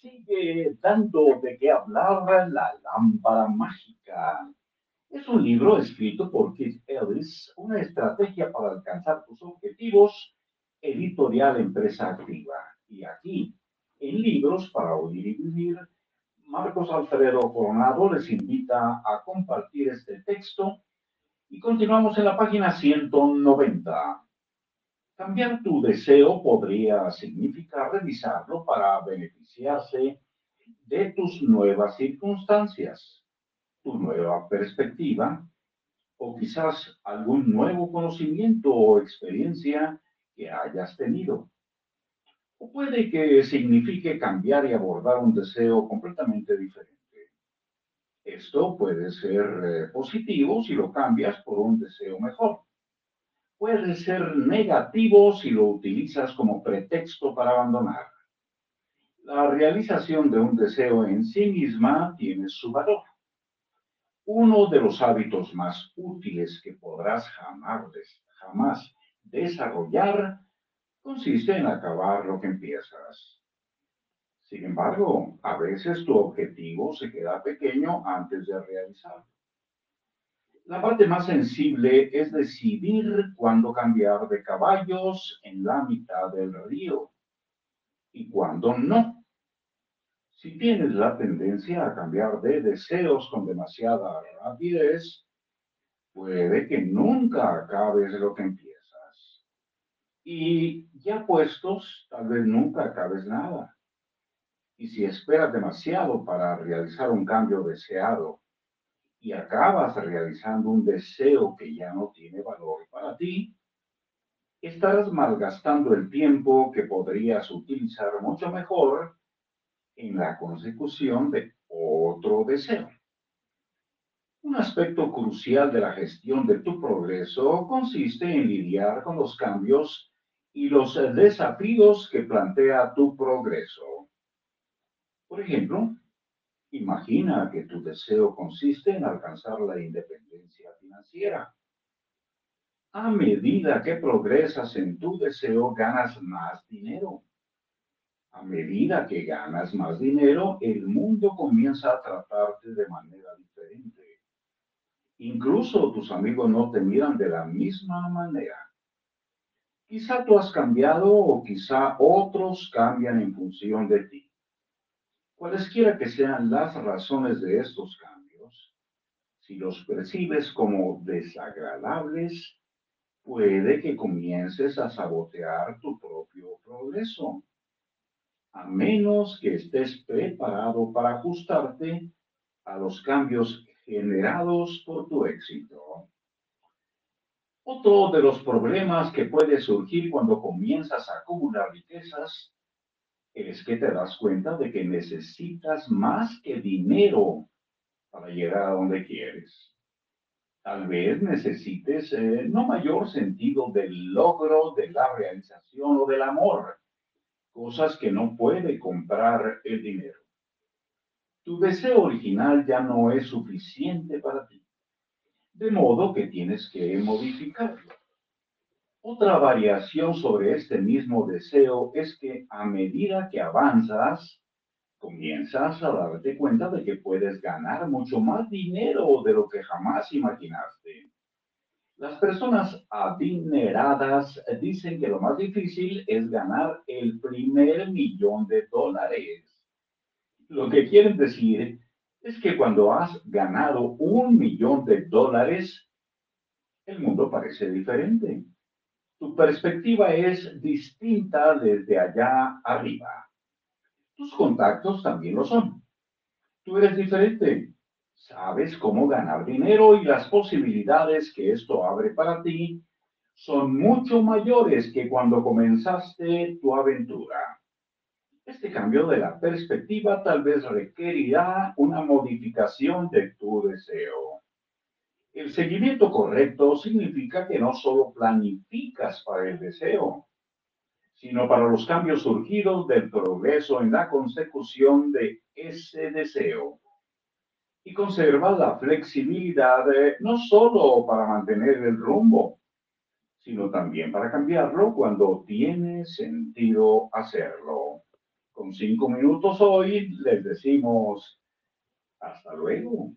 sigue dando de qué hablar la lámpara mágica. Es un libro escrito por Keith Ellis, una estrategia para alcanzar tus objetivos, editorial empresa activa. Y aquí, en Libros para Oír y Vivir, Marcos Alfredo Coronado les invita a compartir este texto y continuamos en la página 190. Cambiar tu deseo podría significar revisarlo para beneficiarse de tus nuevas circunstancias, tu nueva perspectiva o quizás algún nuevo conocimiento o experiencia que hayas tenido. O puede que signifique cambiar y abordar un deseo completamente diferente. Esto puede ser eh, positivo si lo cambias por un deseo mejor puede ser negativo si lo utilizas como pretexto para abandonar. La realización de un deseo en sí misma tiene su valor. Uno de los hábitos más útiles que podrás jamás, jamás desarrollar consiste en acabar lo que empiezas. Sin embargo, a veces tu objetivo se queda pequeño antes de realizarlo. La parte más sensible es decidir cuándo cambiar de caballos en la mitad del río y cuándo no. Si tienes la tendencia a cambiar de deseos con demasiada rapidez, puede que nunca acabes lo que empiezas. Y ya puestos, tal vez nunca acabes nada. Y si esperas demasiado para realizar un cambio deseado, y acabas realizando un deseo que ya no tiene valor para ti, estarás malgastando el tiempo que podrías utilizar mucho mejor en la consecución de otro deseo. Un aspecto crucial de la gestión de tu progreso consiste en lidiar con los cambios y los desafíos que plantea tu progreso. Por ejemplo, Imagina que tu deseo consiste en alcanzar la independencia financiera. A medida que progresas en tu deseo, ganas más dinero. A medida que ganas más dinero, el mundo comienza a tratarte de manera diferente. Incluso tus amigos no te miran de la misma manera. Quizá tú has cambiado o quizá otros cambian en función de ti. Cualesquiera que sean las razones de estos cambios, si los percibes como desagradables, puede que comiences a sabotear tu propio progreso, a menos que estés preparado para ajustarte a los cambios generados por tu éxito. Otro de los problemas que puede surgir cuando comienzas a acumular riquezas es que te das cuenta de que necesitas más que dinero para llegar a donde quieres. Tal vez necesites eh, no mayor sentido del logro, de la realización o del amor, cosas que no puede comprar el dinero. Tu deseo original ya no es suficiente para ti, de modo que tienes que modificarlo. Otra variación sobre este mismo deseo es que a medida que avanzas, comienzas a darte cuenta de que puedes ganar mucho más dinero de lo que jamás imaginaste. Las personas adineradas dicen que lo más difícil es ganar el primer millón de dólares. Lo que quieren decir es que cuando has ganado un millón de dólares, el mundo parece diferente tu perspectiva es distinta desde allá arriba. Tus contactos también lo son. Tú eres diferente. Sabes cómo ganar dinero y las posibilidades que esto abre para ti son mucho mayores que cuando comenzaste tu aventura. Este cambio de la perspectiva tal vez requerirá una modificación de tu deseo. El seguimiento correcto significa que no solo planificas para el deseo, sino para los cambios surgidos del progreso en la consecución de ese deseo. Y conservas la flexibilidad no solo para mantener el rumbo, sino también para cambiarlo cuando tiene sentido hacerlo. Con cinco minutos hoy les decimos hasta luego.